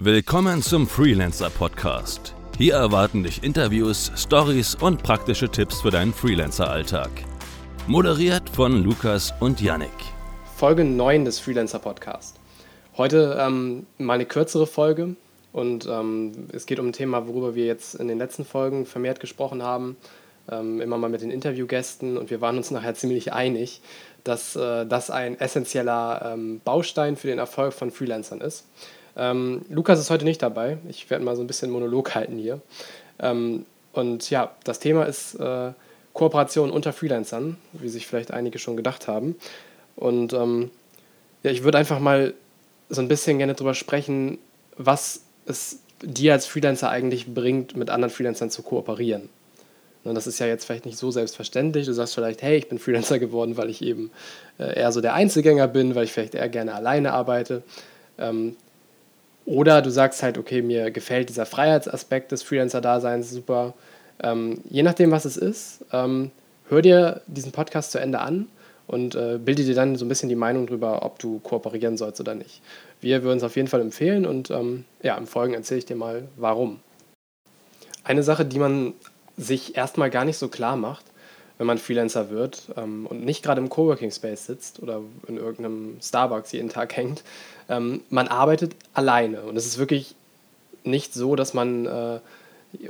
Willkommen zum Freelancer Podcast. Hier erwarten dich Interviews, Stories und praktische Tipps für deinen Freelancer-Alltag. Moderiert von Lukas und Yannick. Folge 9 des Freelancer Podcast. Heute ähm, mal eine kürzere Folge und ähm, es geht um ein Thema, worüber wir jetzt in den letzten Folgen vermehrt gesprochen haben, ähm, immer mal mit den Interviewgästen und wir waren uns nachher ziemlich einig, dass äh, das ein essentieller ähm, Baustein für den Erfolg von Freelancern ist. Ähm, Lukas ist heute nicht dabei. Ich werde mal so ein bisschen Monolog halten hier. Ähm, und ja, das Thema ist äh, Kooperation unter Freelancern, wie sich vielleicht einige schon gedacht haben. Und ähm, ja, ich würde einfach mal so ein bisschen gerne darüber sprechen, was es dir als Freelancer eigentlich bringt, mit anderen Freelancern zu kooperieren. Und das ist ja jetzt vielleicht nicht so selbstverständlich. Du sagst vielleicht, hey, ich bin Freelancer geworden, weil ich eben äh, eher so der Einzelgänger bin, weil ich vielleicht eher gerne alleine arbeite. Ähm, oder du sagst halt, okay, mir gefällt dieser Freiheitsaspekt des Freelancer-Daseins super. Ähm, je nachdem, was es ist, ähm, hör dir diesen Podcast zu Ende an und äh, bilde dir dann so ein bisschen die Meinung darüber, ob du kooperieren sollst oder nicht. Wir würden es auf jeden Fall empfehlen und ähm, ja, im Folgen erzähle ich dir mal, warum. Eine Sache, die man sich erstmal gar nicht so klar macht, wenn man Freelancer wird ähm, und nicht gerade im Coworking Space sitzt oder in irgendeinem Starbucks jeden Tag hängt, ähm, man arbeitet alleine und es ist wirklich nicht so, dass man äh,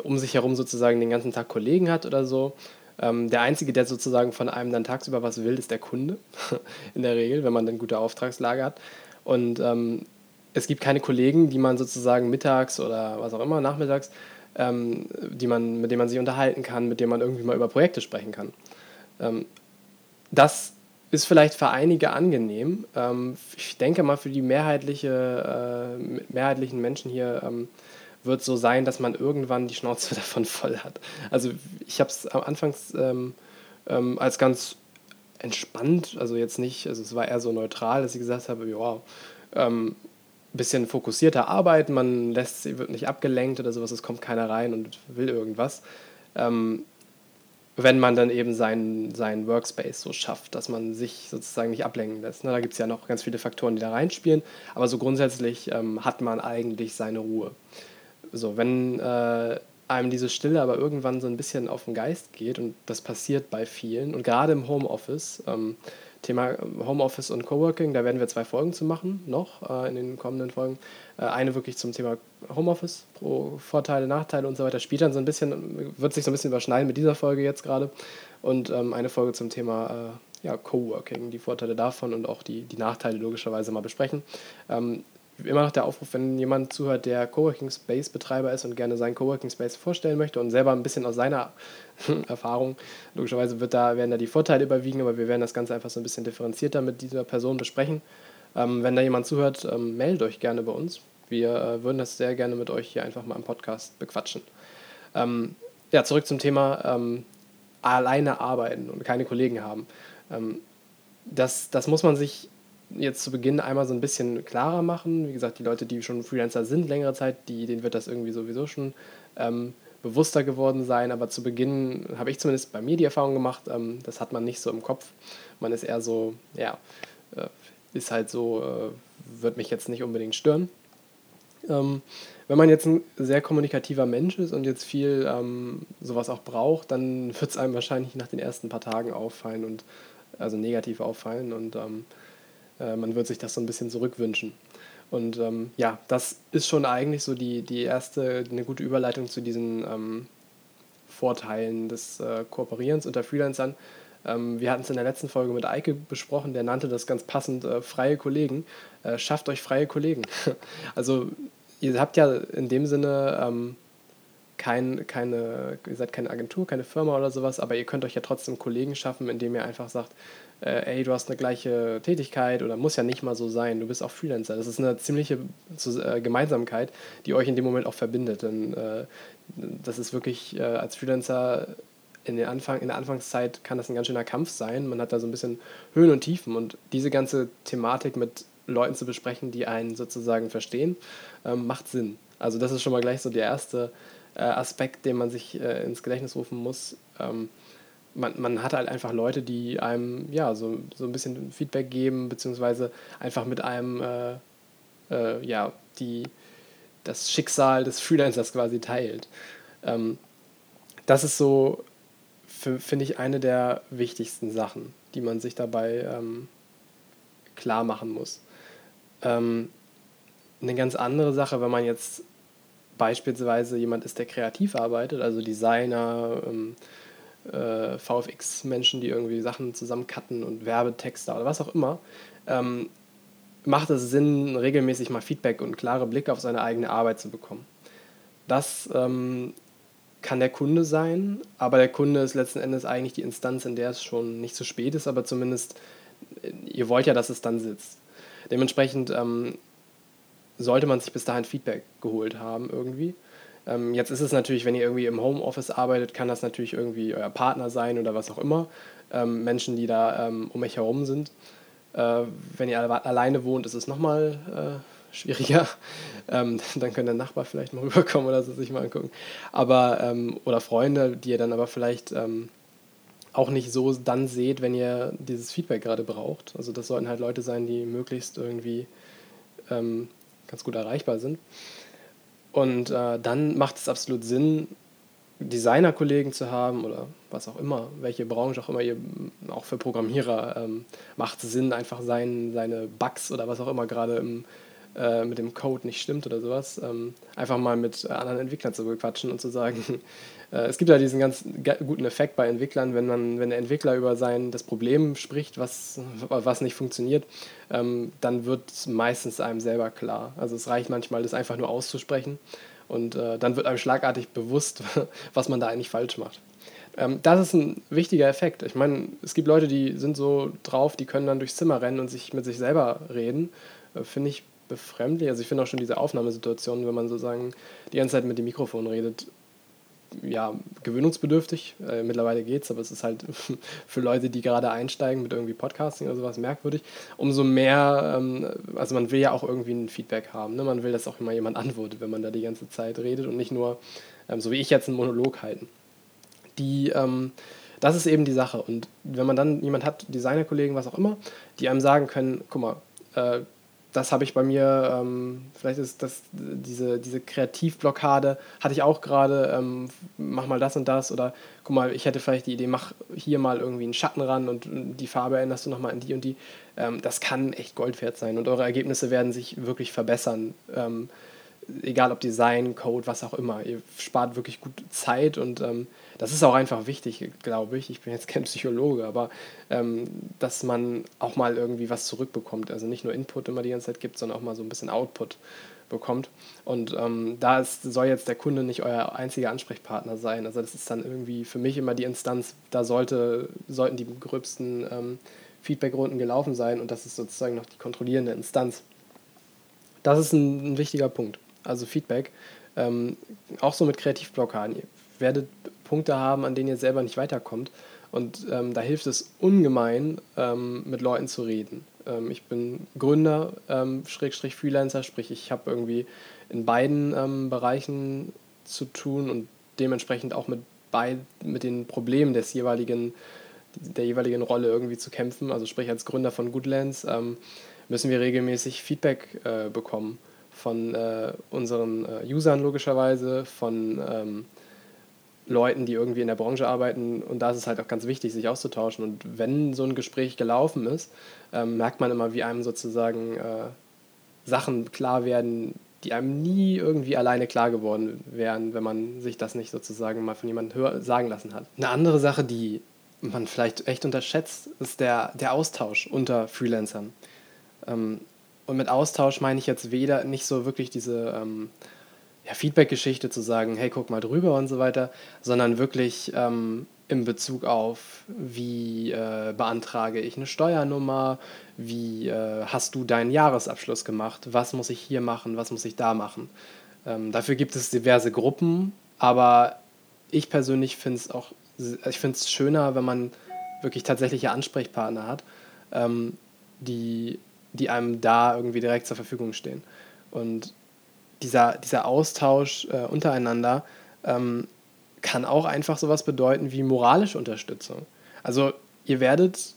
um sich herum sozusagen den ganzen Tag Kollegen hat oder so. Ähm, der Einzige, der sozusagen von einem dann tagsüber was will, ist der Kunde, in der Regel, wenn man dann gute Auftragslage hat. Und ähm, es gibt keine Kollegen, die man sozusagen mittags oder was auch immer, nachmittags ähm, die man, mit denen man sich unterhalten kann, mit denen man irgendwie mal über Projekte sprechen kann. Ähm, das ist vielleicht für einige angenehm. Ähm, ich denke mal, für die mehrheitliche, äh, mehrheitlichen Menschen hier ähm, wird so sein, dass man irgendwann die Schnauze davon voll hat. Also ich habe es am Anfangs ähm, ähm, als ganz entspannt, also jetzt nicht, also es war eher so neutral, dass ich gesagt habe, ja, ähm, bisschen fokussierter arbeiten, man lässt sie, wird nicht abgelenkt oder sowas, es kommt keiner rein und will irgendwas. Ähm, wenn man dann eben seinen, seinen Workspace so schafft, dass man sich sozusagen nicht ablenken lässt. Ne, da gibt es ja noch ganz viele Faktoren, die da reinspielen, aber so grundsätzlich ähm, hat man eigentlich seine Ruhe. So, wenn äh, einem diese Stille aber irgendwann so ein bisschen auf den Geist geht, und das passiert bei vielen, und gerade im Homeoffice, ähm, Thema Homeoffice und Coworking, da werden wir zwei Folgen zu machen, noch äh, in den kommenden Folgen. Äh, eine wirklich zum Thema Homeoffice, pro Vorteile, Nachteile und so weiter, spielt dann so ein bisschen, wird sich so ein bisschen überschneiden mit dieser Folge jetzt gerade. Und ähm, eine Folge zum Thema äh, ja, Coworking, die Vorteile davon und auch die, die Nachteile logischerweise mal besprechen. Ähm, immer noch der Aufruf, wenn jemand zuhört, der Coworking Space Betreiber ist und gerne seinen Coworking Space vorstellen möchte und selber ein bisschen aus seiner Erfahrung, logischerweise wird da, werden da die Vorteile überwiegen, aber wir werden das Ganze einfach so ein bisschen differenzierter mit dieser Person besprechen. Ähm, wenn da jemand zuhört, ähm, meldet euch gerne bei uns. Wir äh, würden das sehr gerne mit euch hier einfach mal im Podcast bequatschen. Ähm, ja, zurück zum Thema ähm, alleine arbeiten und keine Kollegen haben. Ähm, das, das muss man sich jetzt zu Beginn einmal so ein bisschen klarer machen. Wie gesagt, die Leute, die schon Freelancer sind längere Zeit, die, denen wird das irgendwie sowieso schon ähm, bewusster geworden sein. Aber zu Beginn habe ich zumindest bei mir die Erfahrung gemacht, ähm, das hat man nicht so im Kopf. Man ist eher so, ja, äh, ist halt so, äh, wird mich jetzt nicht unbedingt stören. Ähm, wenn man jetzt ein sehr kommunikativer Mensch ist und jetzt viel ähm, sowas auch braucht, dann wird es einem wahrscheinlich nach den ersten paar Tagen auffallen und also negativ auffallen und ähm, äh, man wird sich das so ein bisschen zurückwünschen. Und ähm, ja, das ist schon eigentlich so die, die erste, eine gute Überleitung zu diesen ähm, Vorteilen des äh, Kooperierens unter Freelancern. Ähm, wir hatten es in der letzten Folge mit Eike besprochen, der nannte das ganz passend äh, freie Kollegen. Äh, schafft euch freie Kollegen. also ihr habt ja in dem Sinne ähm, kein, keine, ihr seid keine Agentur, keine Firma oder sowas, aber ihr könnt euch ja trotzdem Kollegen schaffen, indem ihr einfach sagt, äh, ey, du hast eine gleiche Tätigkeit oder muss ja nicht mal so sein, du bist auch Freelancer. Das ist eine ziemliche äh, Gemeinsamkeit, die euch in dem Moment auch verbindet. Denn äh, das ist wirklich äh, als Freelancer in, den Anfang, in der Anfangszeit kann das ein ganz schöner Kampf sein. Man hat da so ein bisschen Höhen und Tiefen und diese ganze Thematik mit Leuten zu besprechen, die einen sozusagen verstehen, ähm, macht Sinn. Also das ist schon mal gleich so der erste äh, Aspekt, den man sich äh, ins Gedächtnis rufen muss. Ähm, man, man hat halt einfach Leute, die einem ja so, so ein bisschen Feedback geben, beziehungsweise einfach mit einem äh, äh, ja, die das Schicksal des Freelancers quasi teilt. Ähm, das ist so, finde ich, eine der wichtigsten Sachen, die man sich dabei ähm, klar machen muss. Ähm, eine ganz andere Sache, wenn man jetzt beispielsweise jemand ist, der kreativ arbeitet, also Designer, ähm, äh, VFX-Menschen, die irgendwie Sachen zusammencutten und Werbetexter oder was auch immer, ähm, macht es Sinn, regelmäßig mal Feedback und klare Blicke auf seine eigene Arbeit zu bekommen. Das ähm, kann der Kunde sein, aber der Kunde ist letzten Endes eigentlich die Instanz, in der es schon nicht zu spät ist, aber zumindest äh, ihr wollt ja, dass es dann sitzt. Dementsprechend ähm, sollte man sich bis dahin Feedback geholt haben irgendwie. Ähm, jetzt ist es natürlich, wenn ihr irgendwie im Homeoffice arbeitet, kann das natürlich irgendwie euer Partner sein oder was auch immer. Ähm, Menschen, die da ähm, um euch herum sind. Äh, wenn ihr alleine wohnt, ist es nochmal äh, schwieriger. Ähm, dann kann der Nachbar vielleicht mal rüberkommen oder so sich mal angucken. Aber, ähm, oder Freunde, die ihr dann aber vielleicht ähm, auch nicht so dann seht, wenn ihr dieses Feedback gerade braucht. Also das sollten halt Leute sein, die möglichst irgendwie ähm, ganz gut erreichbar sind. Und äh, dann macht es absolut Sinn, Designerkollegen zu haben oder was auch immer, welche Branche auch immer ihr, auch für Programmierer ähm, macht es Sinn, einfach sein, seine Bugs oder was auch immer gerade im, äh, mit dem Code nicht stimmt oder sowas, ähm, einfach mal mit anderen Entwicklern zu bequatschen und zu sagen, äh, es gibt ja diesen ganz guten Effekt bei Entwicklern, wenn man, wenn der Entwickler über sein das Problem spricht, was, was nicht funktioniert, ähm, dann wird meistens einem selber klar. Also es reicht manchmal, das einfach nur auszusprechen und äh, dann wird einem schlagartig bewusst, was man da eigentlich falsch macht. Ähm, das ist ein wichtiger Effekt. Ich meine, es gibt Leute, die sind so drauf, die können dann durchs Zimmer rennen und sich mit sich selber reden. Äh, Finde ich befremdlich. Also ich finde auch schon diese Aufnahmesituation, wenn man sozusagen die ganze Zeit mit dem Mikrofon redet, ja, gewöhnungsbedürftig. Äh, mittlerweile es, aber es ist halt für Leute, die gerade einsteigen mit irgendwie Podcasting oder sowas merkwürdig. Umso mehr, ähm, also man will ja auch irgendwie ein Feedback haben. Ne? Man will, dass auch immer jemand antwortet, wenn man da die ganze Zeit redet und nicht nur, ähm, so wie ich jetzt, einen Monolog halten. Die, ähm, das ist eben die Sache. Und wenn man dann jemand hat, Designerkollegen, was auch immer, die einem sagen können, guck mal, äh, das habe ich bei mir, ähm, vielleicht ist das diese, diese Kreativblockade, hatte ich auch gerade, ähm, mach mal das und das oder guck mal, ich hätte vielleicht die Idee, mach hier mal irgendwie einen Schatten ran und die Farbe änderst du nochmal in die und die. Ähm, das kann echt Gold wert sein und eure Ergebnisse werden sich wirklich verbessern. Ähm, egal ob Design, Code, was auch immer. Ihr spart wirklich gut Zeit und ähm, das ist auch einfach wichtig, glaube ich. Ich bin jetzt kein Psychologe, aber ähm, dass man auch mal irgendwie was zurückbekommt. Also nicht nur Input immer die ganze Zeit gibt, sondern auch mal so ein bisschen Output bekommt. Und ähm, da ist, soll jetzt der Kunde nicht euer einziger Ansprechpartner sein. Also das ist dann irgendwie für mich immer die Instanz, da sollte, sollten die gröbsten ähm, Feedbackrunden gelaufen sein und das ist sozusagen noch die kontrollierende Instanz. Das ist ein, ein wichtiger Punkt also Feedback, ähm, auch so mit Kreativblockaden. Ihr werdet Punkte haben, an denen ihr selber nicht weiterkommt. Und ähm, da hilft es ungemein, ähm, mit Leuten zu reden. Ähm, ich bin Gründer, ähm, Schrägstrich Freelancer, sprich ich habe irgendwie in beiden ähm, Bereichen zu tun und dementsprechend auch mit, bei, mit den Problemen des jeweiligen, der jeweiligen Rolle irgendwie zu kämpfen. Also sprich als Gründer von Goodlands müssen wir regelmäßig Feedback äh, bekommen von äh, unseren äh, Usern logischerweise, von ähm, Leuten, die irgendwie in der Branche arbeiten. Und da ist es halt auch ganz wichtig, sich auszutauschen. Und wenn so ein Gespräch gelaufen ist, ähm, merkt man immer, wie einem sozusagen äh, Sachen klar werden, die einem nie irgendwie alleine klar geworden wären, wenn man sich das nicht sozusagen mal von jemandem sagen lassen hat. Eine andere Sache, die man vielleicht echt unterschätzt, ist der, der Austausch unter Freelancern. Ähm, und mit Austausch meine ich jetzt weder nicht so wirklich diese ähm, ja, Feedback-Geschichte zu sagen, hey, guck mal drüber und so weiter, sondern wirklich ähm, in Bezug auf, wie äh, beantrage ich eine Steuernummer, wie äh, hast du deinen Jahresabschluss gemacht, was muss ich hier machen, was muss ich da machen. Ähm, dafür gibt es diverse Gruppen, aber ich persönlich finde es auch, ich finde es schöner, wenn man wirklich tatsächliche Ansprechpartner hat, ähm, die die einem da irgendwie direkt zur Verfügung stehen. Und dieser, dieser Austausch äh, untereinander ähm, kann auch einfach sowas bedeuten wie moralische Unterstützung. Also ihr werdet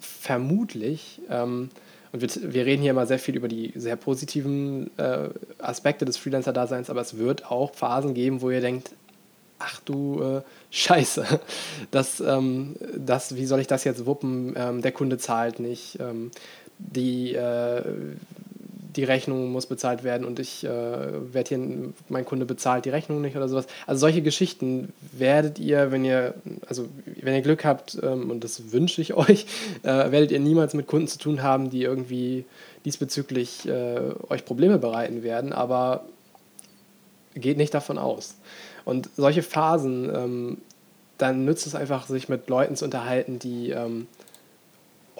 vermutlich ähm, und wir, wir reden hier immer sehr viel über die sehr positiven äh, Aspekte des Freelancer-Daseins, aber es wird auch Phasen geben, wo ihr denkt, ach du äh, Scheiße, das, ähm, das, wie soll ich das jetzt wuppen? Ähm, der Kunde zahlt nicht, ähm, die, äh, die Rechnung muss bezahlt werden und ich äh, werde hier, mein Kunde bezahlt die Rechnung nicht oder sowas. Also solche Geschichten werdet ihr, wenn ihr, also wenn ihr Glück habt, ähm, und das wünsche ich euch, äh, werdet ihr niemals mit Kunden zu tun haben, die irgendwie diesbezüglich äh, euch Probleme bereiten werden, aber geht nicht davon aus. Und solche Phasen, ähm, dann nützt es einfach, sich mit Leuten zu unterhalten, die ähm,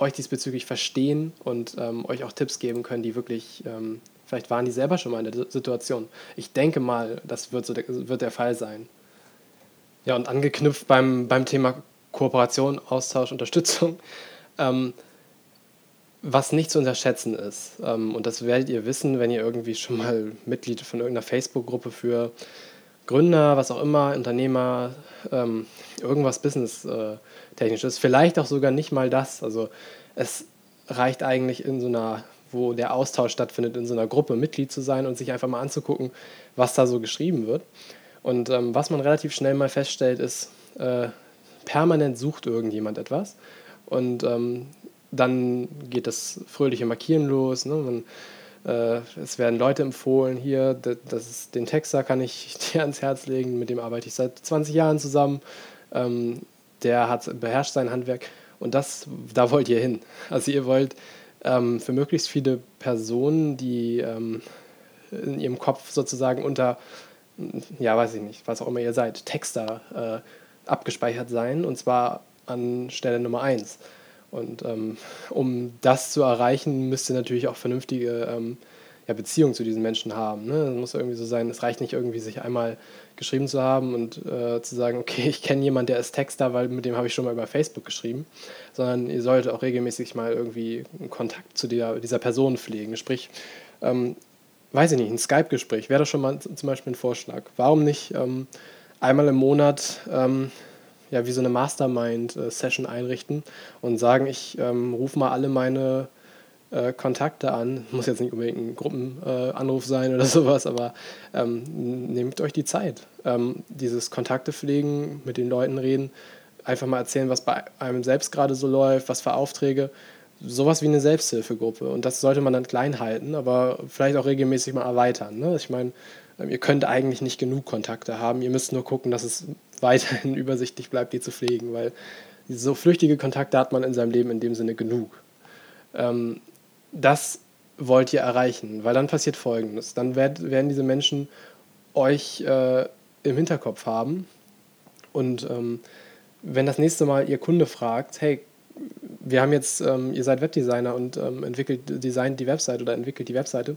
euch diesbezüglich verstehen und ähm, euch auch Tipps geben können, die wirklich, ähm, vielleicht waren die selber schon mal in der Situation. Ich denke mal, das wird, so der, wird der Fall sein. Ja, und angeknüpft beim, beim Thema Kooperation, Austausch, Unterstützung, ähm, was nicht zu unterschätzen ist, ähm, und das werdet ihr wissen, wenn ihr irgendwie schon mal Mitglied von irgendeiner Facebook-Gruppe für Gründer, was auch immer, Unternehmer, ähm, irgendwas Business-technisches, äh, vielleicht auch sogar nicht mal das. Also es reicht eigentlich in so einer, wo der Austausch stattfindet, in so einer Gruppe Mitglied zu sein und sich einfach mal anzugucken, was da so geschrieben wird. Und ähm, was man relativ schnell mal feststellt, ist, äh, permanent sucht irgendjemand etwas. Und ähm, dann geht das fröhliche Markieren los. Ne? Man äh, es werden Leute empfohlen, hier, das ist, den Texter kann ich dir ans Herz legen, mit dem arbeite ich seit 20 Jahren zusammen. Ähm, der hat, beherrscht sein Handwerk und das, da wollt ihr hin. Also ihr wollt ähm, für möglichst viele Personen, die ähm, in ihrem Kopf sozusagen unter, ja, weiß ich nicht, was auch immer ihr seid, Texter äh, abgespeichert sein und zwar an Stelle Nummer 1. Und ähm, um das zu erreichen, müsst ihr natürlich auch vernünftige ähm, ja, Beziehungen zu diesen Menschen haben. Ne? Das muss irgendwie so sein, es reicht nicht irgendwie, sich einmal geschrieben zu haben und äh, zu sagen, okay, ich kenne jemanden, der ist Texter, weil mit dem habe ich schon mal über Facebook geschrieben, sondern ihr solltet auch regelmäßig mal irgendwie einen Kontakt zu der, dieser Person pflegen. Sprich, ähm, weiß ich nicht, ein Skype-Gespräch wäre das schon mal zum Beispiel ein Vorschlag. Warum nicht ähm, einmal im Monat ähm, ja, wie so eine Mastermind-Session einrichten und sagen, ich ähm, rufe mal alle meine äh, Kontakte an. Muss jetzt nicht unbedingt ein Gruppenanruf sein oder sowas, aber ähm, nehmt euch die Zeit. Ähm, dieses Kontakte pflegen, mit den Leuten reden, einfach mal erzählen, was bei einem selbst gerade so läuft, was für Aufträge. Sowas wie eine Selbsthilfegruppe. Und das sollte man dann klein halten, aber vielleicht auch regelmäßig mal erweitern. Ne? Ich meine, ähm, ihr könnt eigentlich nicht genug Kontakte haben. Ihr müsst nur gucken, dass es weiterhin übersichtlich bleibt, die zu pflegen, weil so flüchtige Kontakte hat man in seinem Leben in dem Sinne genug. Ähm, das wollt ihr erreichen, weil dann passiert Folgendes. Dann werd, werden diese Menschen euch äh, im Hinterkopf haben und ähm, wenn das nächste Mal ihr Kunde fragt, hey, wir haben jetzt, ähm, ihr seid Webdesigner und ähm, entwickelt, designt die Website oder entwickelt die Webseite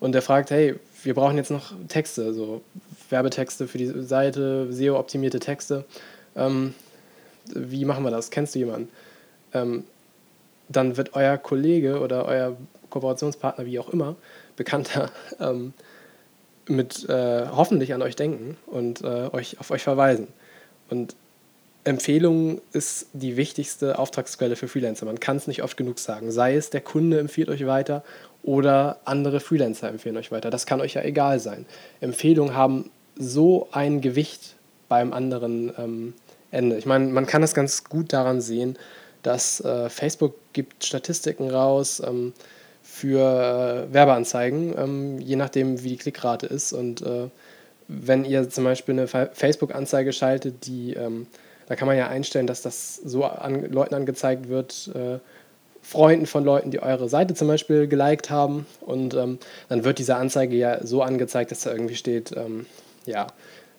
und der fragt, hey, wir brauchen jetzt noch Texte, so Werbetexte für die Seite, SEO-optimierte Texte. Ähm, wie machen wir das? Kennst du jemanden? Dann wird euer Kollege oder euer Kooperationspartner, wie auch immer, bekannter, ähm, mit äh, hoffentlich an euch denken und äh, euch auf euch verweisen. Und Empfehlung ist die wichtigste Auftragsquelle für Freelancer. Man kann es nicht oft genug sagen. Sei es, der Kunde empfiehlt euch weiter oder andere Freelancer empfehlen euch weiter. Das kann euch ja egal sein. Empfehlungen haben so ein Gewicht beim anderen ähm, Ende. Ich meine, man kann das ganz gut daran sehen, dass äh, Facebook gibt Statistiken raus ähm, für äh, Werbeanzeigen, ähm, je nachdem, wie die Klickrate ist. Und äh, wenn ihr zum Beispiel eine Facebook-Anzeige schaltet, die ähm, da kann man ja einstellen, dass das so an Leuten angezeigt wird, äh, Freunden von Leuten, die eure Seite zum Beispiel geliked haben. Und ähm, dann wird diese Anzeige ja so angezeigt, dass da irgendwie steht, ähm, ja,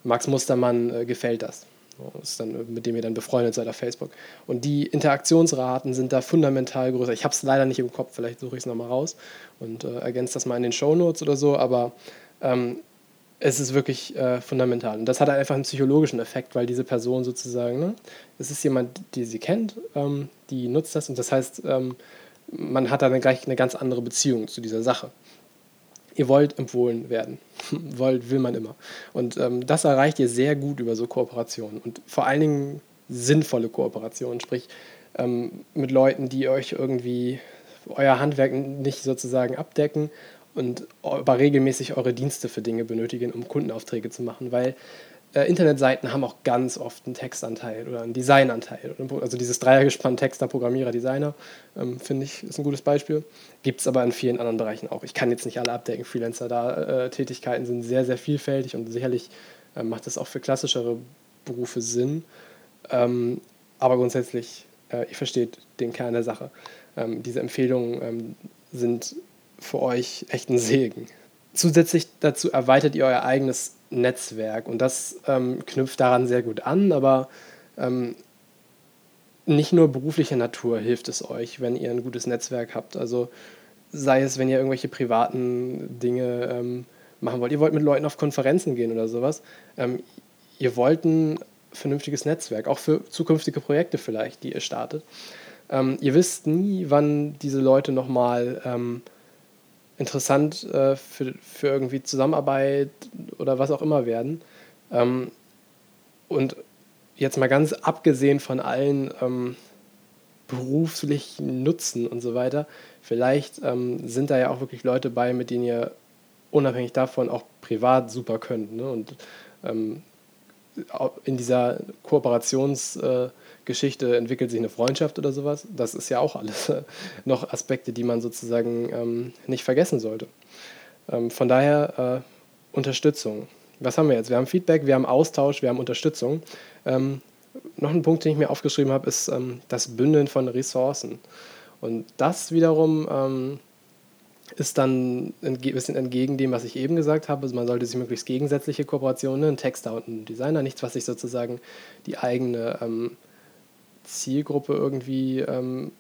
Max Mustermann äh, gefällt das. Das ist dann, mit dem ihr dann befreundet seid auf Facebook. Und die Interaktionsraten sind da fundamental größer. Ich habe es leider nicht im Kopf, vielleicht suche ich es nochmal raus und äh, ergänze das mal in den Show Notes oder so, aber ähm, es ist wirklich äh, fundamental. Und das hat einfach einen psychologischen Effekt, weil diese Person sozusagen, ne, es ist jemand, die sie kennt, ähm, die nutzt das und das heißt, ähm, man hat dann gleich eine ganz andere Beziehung zu dieser Sache. Ihr wollt empfohlen werden. wollt, will man immer. Und ähm, das erreicht ihr sehr gut über so Kooperationen und vor allen Dingen sinnvolle Kooperationen, sprich ähm, mit Leuten, die euch irgendwie euer Handwerk nicht sozusagen abdecken und aber regelmäßig eure Dienste für Dinge benötigen, um Kundenaufträge zu machen, weil äh, Internetseiten haben auch ganz oft einen Textanteil oder einen Designanteil. Also dieses Dreiergespann Texter, Programmierer, Designer, ähm, finde ich, ist ein gutes Beispiel. Gibt es aber in vielen anderen Bereichen auch. Ich kann jetzt nicht alle abdecken. Freelancer da, äh, sind sehr, sehr vielfältig und sicherlich äh, macht das auch für klassischere Berufe Sinn. Ähm, aber grundsätzlich, äh, ihr versteht den Kern der Sache. Ähm, diese Empfehlungen ähm, sind für euch echt ein Segen. Zusätzlich dazu erweitert ihr euer eigenes Netzwerk und das ähm, knüpft daran sehr gut an, aber ähm, nicht nur beruflicher Natur hilft es euch, wenn ihr ein gutes Netzwerk habt. Also sei es, wenn ihr irgendwelche privaten Dinge ähm, machen wollt. Ihr wollt mit Leuten auf Konferenzen gehen oder sowas. Ähm, ihr wollt ein vernünftiges Netzwerk, auch für zukünftige Projekte vielleicht, die ihr startet. Ähm, ihr wisst nie, wann diese Leute nochmal ähm, interessant äh, für, für irgendwie Zusammenarbeit oder was auch immer werden. Ähm, und jetzt mal ganz abgesehen von allen ähm, beruflichen Nutzen und so weiter, vielleicht ähm, sind da ja auch wirklich Leute bei, mit denen ihr unabhängig davon auch privat super könnt. Ne? Und ähm, in dieser Kooperationsgeschichte entwickelt sich eine Freundschaft oder sowas. Das ist ja auch alles noch Aspekte, die man sozusagen ähm, nicht vergessen sollte. Ähm, von daher äh, Unterstützung. Was haben wir jetzt? Wir haben Feedback, wir haben Austausch, wir haben Unterstützung. Ähm, noch ein Punkt, den ich mir aufgeschrieben habe, ist ähm, das Bündeln von Ressourcen. Und das wiederum ähm, ist dann ein bisschen entgegen dem, was ich eben gesagt habe. Also man sollte sich möglichst gegensätzliche Kooperationen, ne, ein Texter und ein Designer, nichts, was sich sozusagen die eigene ähm, Zielgruppe irgendwie ähm,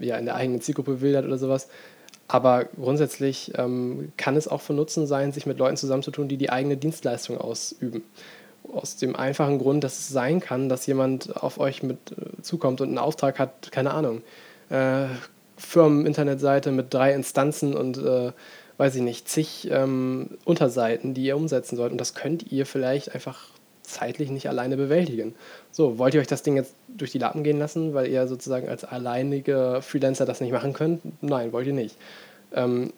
ja, in der eigenen Zielgruppe wildert oder sowas. Aber grundsätzlich ähm, kann es auch von Nutzen sein, sich mit Leuten zusammenzutun, die die eigene Dienstleistung ausüben. Aus dem einfachen Grund, dass es sein kann, dass jemand auf euch mit äh, zukommt und einen Auftrag hat, keine Ahnung, äh, Firmen-Internetseite mit drei Instanzen und äh, weiß ich nicht, zig ähm, Unterseiten, die ihr umsetzen sollt. Und das könnt ihr vielleicht einfach zeitlich nicht alleine bewältigen. So, wollt ihr euch das Ding jetzt durch die Lappen gehen lassen, weil ihr sozusagen als alleinige Freelancer das nicht machen könnt? Nein, wollt ihr nicht. Ähm,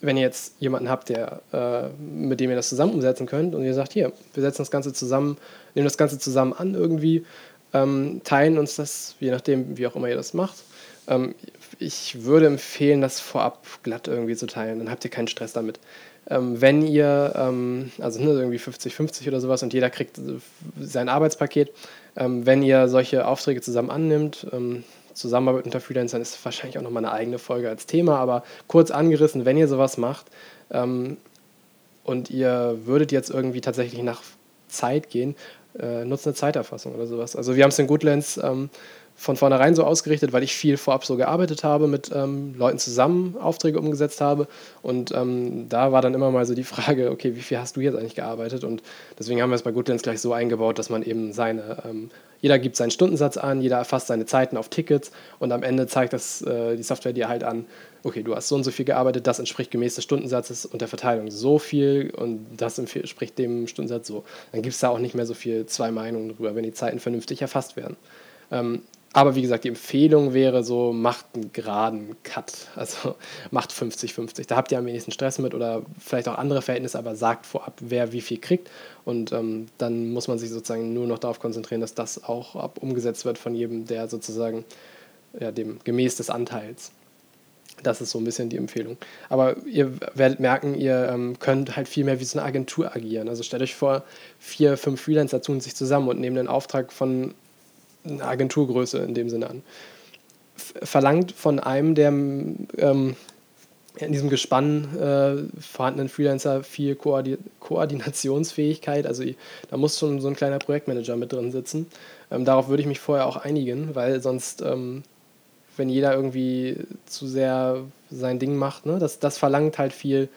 wenn ihr jetzt jemanden habt, der, äh, mit dem ihr das zusammen umsetzen könnt und ihr sagt, hier, wir setzen das Ganze zusammen, nehmen das Ganze zusammen an irgendwie, ähm, teilen uns das, je nachdem, wie auch immer ihr das macht, ähm, ich würde empfehlen, das vorab glatt irgendwie zu teilen. Dann habt ihr keinen Stress damit. Ähm, wenn ihr, ähm, also ne, irgendwie 50-50 oder sowas und jeder kriegt sein Arbeitspaket, ähm, wenn ihr solche Aufträge zusammen annimmt, ähm, Zusammenarbeit unter Freelancern ist wahrscheinlich auch nochmal eine eigene Folge als Thema, aber kurz angerissen, wenn ihr sowas macht ähm, und ihr würdet jetzt irgendwie tatsächlich nach Zeit gehen, äh, nutzt eine Zeiterfassung oder sowas. Also wir haben es in Goodlands ähm, von vornherein so ausgerichtet, weil ich viel vorab so gearbeitet habe, mit ähm, Leuten zusammen Aufträge umgesetzt habe. Und ähm, da war dann immer mal so die Frage, okay, wie viel hast du jetzt eigentlich gearbeitet? Und deswegen haben wir es bei Goodlands gleich so eingebaut, dass man eben seine, ähm, jeder gibt seinen Stundensatz an, jeder erfasst seine Zeiten auf Tickets und am Ende zeigt das äh, die Software dir halt an, okay, du hast so und so viel gearbeitet, das entspricht gemäß des Stundensatzes und der Verteilung so viel und das entspricht dem Stundensatz so. Dann gibt es da auch nicht mehr so viel zwei Meinungen drüber, wenn die Zeiten vernünftig erfasst werden. Ähm, aber wie gesagt, die Empfehlung wäre so, macht einen geraden Cut. Also macht 50-50. Da habt ihr am wenigsten Stress mit oder vielleicht auch andere Verhältnisse, aber sagt vorab, wer wie viel kriegt. Und ähm, dann muss man sich sozusagen nur noch darauf konzentrieren, dass das auch ab umgesetzt wird von jedem, der sozusagen ja, dem gemäß des Anteils. Das ist so ein bisschen die Empfehlung. Aber ihr werdet merken, ihr ähm, könnt halt viel mehr wie so eine Agentur agieren. Also stellt euch vor, vier, fünf Freelancer tun sich zusammen und nehmen den Auftrag von eine Agenturgröße in dem Sinne an. Verlangt von einem der ähm, in diesem Gespann äh, vorhandenen Freelancer viel Koordi Koordinationsfähigkeit. Also da muss schon so ein kleiner Projektmanager mit drin sitzen. Ähm, darauf würde ich mich vorher auch einigen, weil sonst, ähm, wenn jeder irgendwie zu sehr sein Ding macht, ne, das, das verlangt halt viel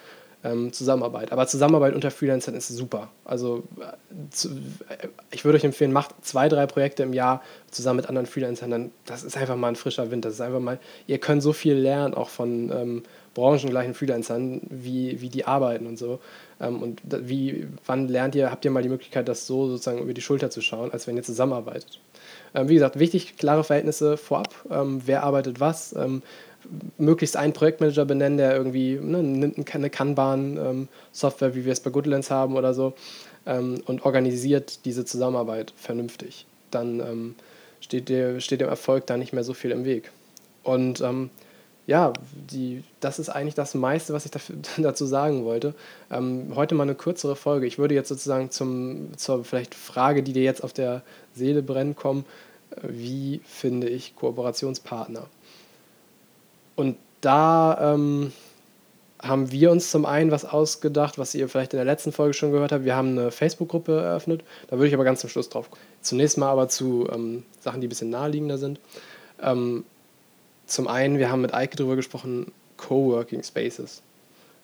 ähm, Zusammenarbeit. Aber Zusammenarbeit unter Freelancern ist super. Also äh, zu, äh, ich würde euch empfehlen, macht zwei, drei Projekte im Jahr zusammen mit anderen Freelancern. Dann, das ist einfach mal ein frischer Wind. Das ist einfach mal, ihr könnt so viel lernen, auch von ähm, branchengleichen Freelancern, wie, wie die arbeiten und so. Ähm, und wie, wann lernt ihr, habt ihr mal die Möglichkeit, das so sozusagen über die Schulter zu schauen, als wenn ihr zusammenarbeitet. Ähm, wie gesagt, wichtig, klare Verhältnisse vorab. Ähm, wer arbeitet was? Möglichst einen Projektmanager benennen, der irgendwie ne, eine Kanban-Software, ähm, wie wir es bei Goodlands haben oder so, ähm, und organisiert diese Zusammenarbeit vernünftig. Dann ähm, steht, der, steht dem Erfolg da nicht mehr so viel im Weg. Und ja, die, das ist eigentlich das meiste, was ich dafür, dazu sagen wollte. Ähm, heute mal eine kürzere Folge. Ich würde jetzt sozusagen zum, zur vielleicht Frage, die dir jetzt auf der Seele brennt, kommen. Äh, wie finde ich Kooperationspartner? Und da ähm, haben wir uns zum einen was ausgedacht, was ihr vielleicht in der letzten Folge schon gehört habt. Wir haben eine Facebook-Gruppe eröffnet. Da würde ich aber ganz zum Schluss drauf kommen. Zunächst mal aber zu ähm, Sachen, die ein bisschen naheliegender sind. Ähm, zum einen, wir haben mit Eike darüber gesprochen, Coworking Spaces.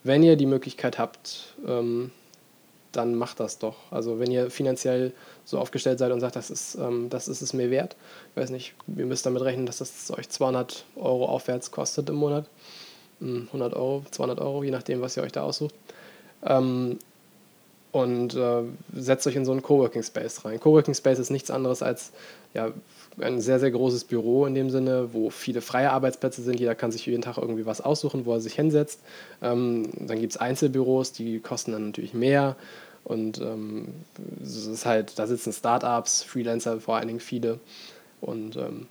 Wenn ihr die Möglichkeit habt, ähm, dann macht das doch. Also wenn ihr finanziell so aufgestellt seid und sagt, das ist, ähm, das ist es mir wert, ich weiß nicht, ihr müsst damit rechnen, dass das euch 200 Euro aufwärts kostet im Monat. 100 hm, Euro, 200 Euro, je nachdem, was ihr euch da aussucht. Ähm, und äh, setzt euch in so einen Coworking Space rein. Coworking Space ist nichts anderes als ja, ein sehr, sehr großes Büro in dem Sinne, wo viele freie Arbeitsplätze sind. Jeder kann sich jeden Tag irgendwie was aussuchen, wo er sich hinsetzt. Ähm, dann gibt es Einzelbüros, die kosten dann natürlich mehr. Und ähm, es ist halt, da sitzen Startups, Freelancer vor allen Dingen viele. Und ähm,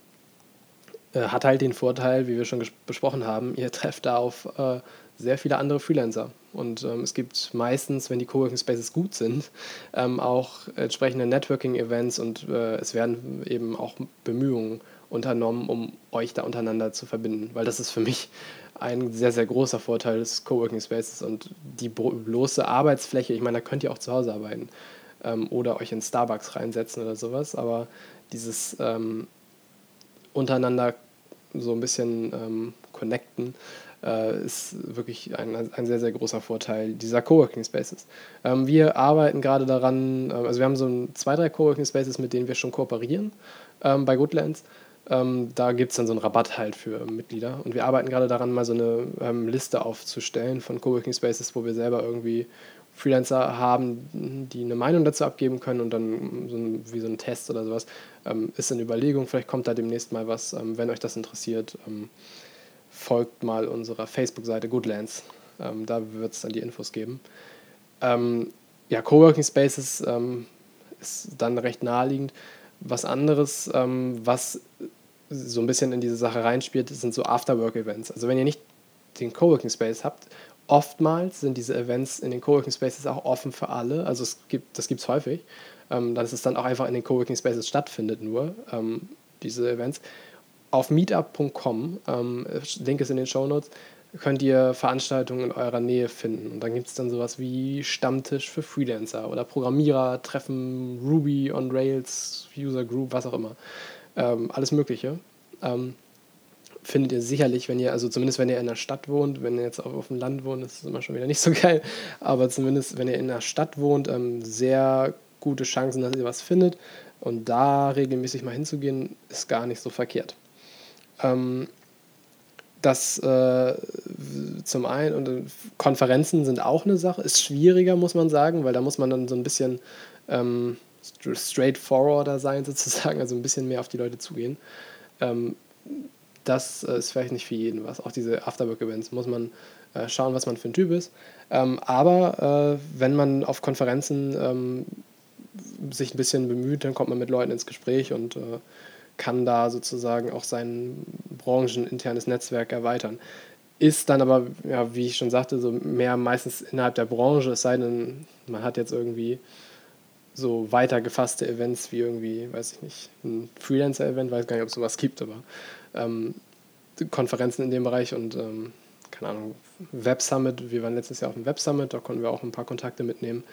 äh, hat halt den Vorteil, wie wir schon besprochen haben, ihr trefft da auf äh, sehr viele andere Freelancer. Und ähm, es gibt meistens, wenn die Coworking Spaces gut sind, ähm, auch entsprechende Networking-Events und äh, es werden eben auch Bemühungen unternommen, um euch da untereinander zu verbinden. Weil das ist für mich ein sehr, sehr großer Vorteil des Coworking Spaces und die bloße Arbeitsfläche. Ich meine, da könnt ihr auch zu Hause arbeiten ähm, oder euch in Starbucks reinsetzen oder sowas, aber dieses ähm, untereinander so ein bisschen ähm, connecten äh, ist wirklich ein, ein sehr, sehr großer Vorteil dieser Coworking Spaces. Ähm, wir arbeiten gerade daran, äh, also wir haben so ein, zwei, drei Coworking Spaces, mit denen wir schon kooperieren ähm, bei Goodlands. Ähm, da gibt es dann so einen Rabatt halt für Mitglieder. Und wir arbeiten gerade daran, mal so eine ähm, Liste aufzustellen von Coworking Spaces, wo wir selber irgendwie Freelancer haben, die eine Meinung dazu abgeben können und dann so ein, wie so ein Test oder sowas ähm, ist in Überlegung. Vielleicht kommt da demnächst mal was, ähm, wenn euch das interessiert. Ähm, folgt mal unserer Facebook-Seite Goodlands. Ähm, da wird es dann die Infos geben. Ähm, ja, Coworking Spaces ähm, ist dann recht naheliegend. Was anderes, was so ein bisschen in diese Sache reinspielt, sind so Afterwork-Events. Also wenn ihr nicht den Coworking Space habt, oftmals sind diese Events in den Coworking Spaces auch offen für alle. Also es gibt, das gibt es häufig, ähm, dass es dann auch einfach in den Coworking Spaces stattfindet nur, ähm, diese Events auf meetup.com, ähm, Link ist in den Show Notes, könnt ihr Veranstaltungen in eurer Nähe finden. Und dann gibt es dann sowas wie Stammtisch für Freelancer oder Programmierer, Treffen, Ruby on Rails, User Group, was auch immer. Ähm, alles Mögliche. Ähm, findet ihr sicherlich, wenn ihr, also zumindest wenn ihr in der Stadt wohnt, wenn ihr jetzt auch auf dem Land wohnt, ist es immer schon wieder nicht so geil, aber zumindest wenn ihr in der Stadt wohnt, ähm, sehr gute Chancen, dass ihr was findet. Und da regelmäßig mal hinzugehen, ist gar nicht so verkehrt. Ähm, das äh, zum einen und äh, Konferenzen sind auch eine Sache, ist schwieriger, muss man sagen, weil da muss man dann so ein bisschen ähm, straightforwarder sein, sozusagen, also ein bisschen mehr auf die Leute zugehen. Ähm, das äh, ist vielleicht nicht für jeden was. Auch diese Afterwork-Events muss man äh, schauen, was man für ein Typ ist. Ähm, aber äh, wenn man auf Konferenzen ähm, sich ein bisschen bemüht, dann kommt man mit Leuten ins Gespräch und äh, kann da sozusagen auch sein brancheninternes Netzwerk erweitern. Ist dann aber, ja, wie ich schon sagte, so mehr meistens innerhalb der Branche, es sei denn, man hat jetzt irgendwie so weiter gefasste Events wie irgendwie, weiß ich nicht, ein Freelancer-Event, weiß gar nicht, ob es sowas gibt, aber ähm, Konferenzen in dem Bereich und ähm, keine Ahnung, Web Summit, wir waren letztes Jahr auf dem Web Summit, da konnten wir auch ein paar Kontakte mitnehmen.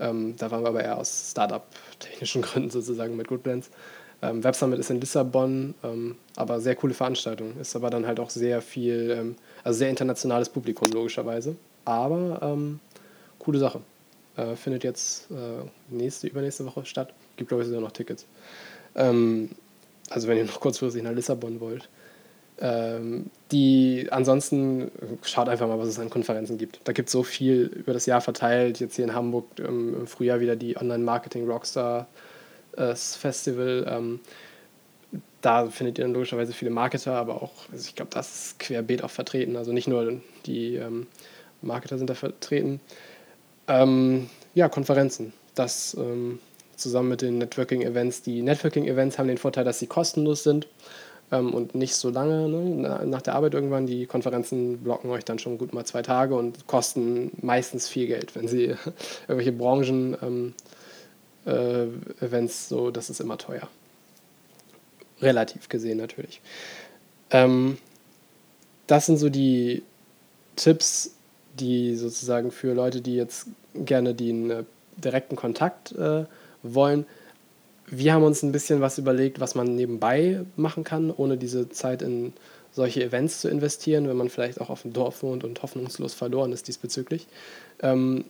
Ähm, da waren wir aber eher aus Startup-technischen Gründen sozusagen mit Goodlands. Ähm, Web Summit ist in Lissabon, ähm, aber sehr coole Veranstaltung. Ist aber dann halt auch sehr viel, ähm, also sehr internationales Publikum logischerweise. Aber ähm, coole Sache. Äh, findet jetzt äh, nächste, übernächste Woche statt. Gibt, glaube ich, sogar noch Tickets. Ähm, also wenn ihr noch kurzfristig nach Lissabon wollt. Ähm, die ansonsten schaut einfach mal, was es an Konferenzen gibt. Da gibt es so viel über das Jahr verteilt. Jetzt hier in Hamburg im Frühjahr wieder die Online-Marketing Rockstar das Festival. Ähm, da findet ihr dann logischerweise viele Marketer, aber auch, also ich glaube, das ist querbeet auch vertreten. Also nicht nur die ähm, Marketer sind da vertreten. Ähm, ja, Konferenzen. Das ähm, zusammen mit den Networking-Events. Die Networking-Events haben den Vorteil, dass sie kostenlos sind ähm, und nicht so lange ne, nach der Arbeit irgendwann. Die Konferenzen blocken euch dann schon gut mal zwei Tage und kosten meistens viel Geld, wenn sie irgendwelche Branchen-Events äh, so, das ist immer teuer. Relativ gesehen natürlich. Ähm, das sind so die Tipps, die sozusagen für Leute, die jetzt gerne den äh, direkten Kontakt äh, wollen. Wir haben uns ein bisschen was überlegt, was man nebenbei machen kann, ohne diese Zeit in solche Events zu investieren, wenn man vielleicht auch auf dem Dorf wohnt und hoffnungslos verloren ist diesbezüglich. Ähm,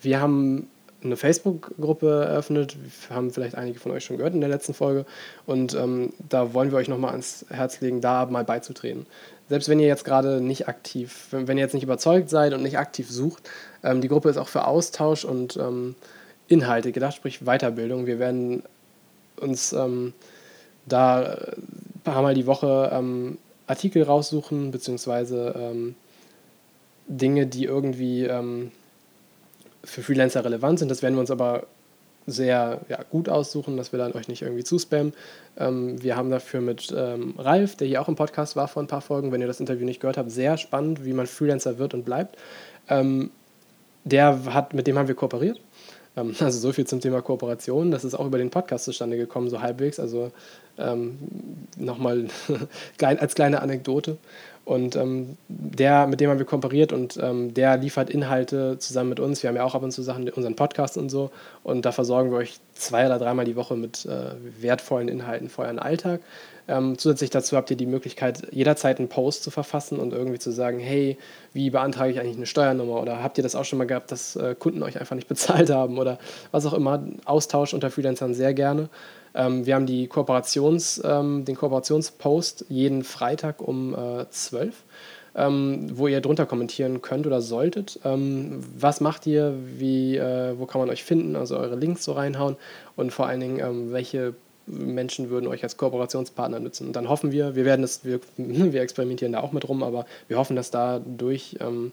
wir haben eine Facebook-Gruppe eröffnet. Haben vielleicht einige von euch schon gehört in der letzten Folge. Und ähm, da wollen wir euch nochmal ans Herz legen, da mal beizutreten. Selbst wenn ihr jetzt gerade nicht aktiv, wenn, wenn, ihr jetzt nicht überzeugt seid und nicht aktiv sucht, ähm, die Gruppe ist auch für Austausch und ähm, Inhalte gedacht, sprich Weiterbildung. Wir werden uns ähm, da ein paar Mal die Woche ähm, Artikel raussuchen, beziehungsweise ähm, Dinge, die irgendwie für Freelancer relevant sind. Das werden wir uns aber sehr ja, gut aussuchen, dass wir dann euch nicht irgendwie zuspammen. Ähm, wir haben dafür mit ähm, Ralf, der hier auch im Podcast war vor ein paar Folgen, wenn ihr das Interview nicht gehört habt, sehr spannend, wie man Freelancer wird und bleibt. Ähm, der hat, mit dem haben wir kooperiert. Ähm, also so viel zum Thema Kooperation. Das ist auch über den Podcast zustande gekommen, so halbwegs. Also ähm, nochmal als kleine Anekdote. Und ähm, der, mit dem haben wir kooperiert und ähm, der liefert Inhalte zusammen mit uns. Wir haben ja auch ab und zu Sachen, unseren Podcast und so. Und da versorgen wir euch zwei oder dreimal die Woche mit äh, wertvollen Inhalten für euren Alltag. Ähm, zusätzlich dazu habt ihr die Möglichkeit, jederzeit einen Post zu verfassen und irgendwie zu sagen, hey, wie beantrage ich eigentlich eine Steuernummer? Oder habt ihr das auch schon mal gehabt, dass äh, Kunden euch einfach nicht bezahlt haben? Oder was auch immer. Austausch unter Freelancern sehr gerne. Ähm, wir haben die Kooperations, ähm, den Kooperationspost jeden Freitag um äh, 12 ähm, wo ihr drunter kommentieren könnt oder solltet. Ähm, was macht ihr? Wie, äh, wo kann man euch finden? Also eure Links so reinhauen und vor allen Dingen, ähm, welche Menschen würden euch als Kooperationspartner nutzen. Und dann hoffen wir, wir werden es, wir, wir experimentieren da auch mit rum, aber wir hoffen, dass dadurch ähm,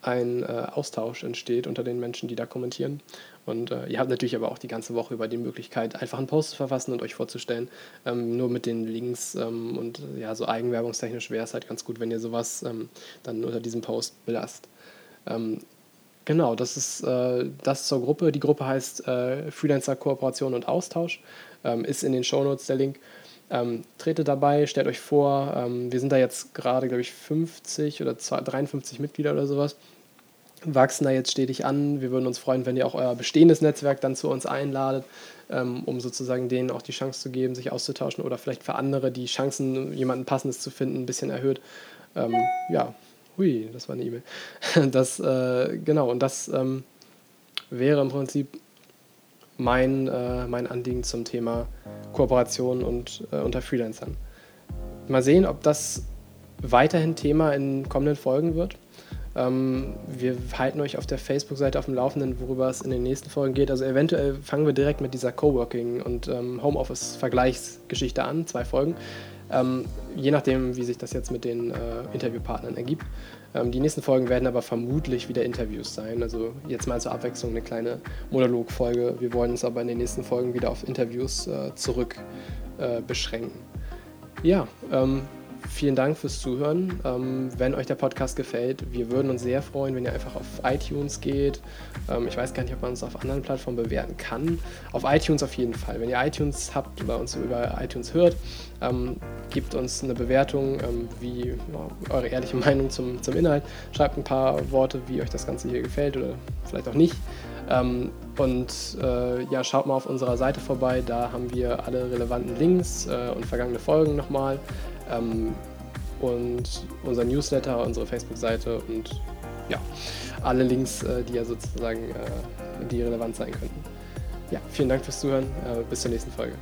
ein äh, Austausch entsteht unter den Menschen, die da kommentieren. Und äh, ihr habt natürlich aber auch die ganze Woche über die Möglichkeit, einfach einen Post zu verfassen und euch vorzustellen. Ähm, nur mit den Links ähm, und ja, so eigenwerbungstechnisch wäre es halt ganz gut, wenn ihr sowas ähm, dann unter diesem Post belasst. Ähm, genau, das ist äh, das zur Gruppe. Die Gruppe heißt äh, Freelancer Kooperation und Austausch. Ähm, ist in den Shownotes der Link. Ähm, tretet dabei, stellt euch vor, wir sind da jetzt gerade, glaube ich, 50 oder 53 Mitglieder oder sowas wachsen da jetzt stetig an. Wir würden uns freuen, wenn ihr auch euer bestehendes Netzwerk dann zu uns einladet, ähm, um sozusagen denen auch die Chance zu geben, sich auszutauschen oder vielleicht für andere die Chancen, jemanden Passendes zu finden, ein bisschen erhöht. Ähm, ja, hui, das war eine E-Mail. Das, äh, genau, und das ähm, wäre im Prinzip mein, äh, mein Anliegen zum Thema Kooperation und äh, unter Freelancern. Mal sehen, ob das weiterhin Thema in kommenden Folgen wird. Ähm, wir halten euch auf der Facebook-Seite auf dem Laufenden, worüber es in den nächsten Folgen geht. Also eventuell fangen wir direkt mit dieser Coworking- und ähm, Homeoffice-Vergleichsgeschichte an, zwei Folgen. Ähm, je nachdem, wie sich das jetzt mit den äh, Interviewpartnern ergibt. Ähm, die nächsten Folgen werden aber vermutlich wieder Interviews sein. Also jetzt mal zur Abwechslung eine kleine Monologfolge. Wir wollen uns aber in den nächsten Folgen wieder auf Interviews äh, zurück äh, beschränken. Ja, ähm, vielen Dank fürs Zuhören. Ähm, wenn euch der Podcast gefällt, wir würden uns sehr freuen, wenn ihr einfach auf iTunes geht. Ähm, ich weiß gar nicht, ob man uns auf anderen Plattformen bewerten kann. Auf iTunes auf jeden Fall. Wenn ihr iTunes habt oder uns über iTunes hört, ähm, gebt uns eine Bewertung, ähm, wie ja, eure ehrliche Meinung zum, zum Inhalt. Schreibt ein paar Worte, wie euch das Ganze hier gefällt oder vielleicht auch nicht. Ähm, und äh, ja, schaut mal auf unserer Seite vorbei, da haben wir alle relevanten Links äh, und vergangene Folgen nochmal. Ähm, und unser Newsletter, unsere Facebook-Seite und ja, alle Links, äh, die ja sozusagen äh, die relevant sein könnten. Ja, vielen Dank fürs Zuhören. Äh, bis zur nächsten Folge.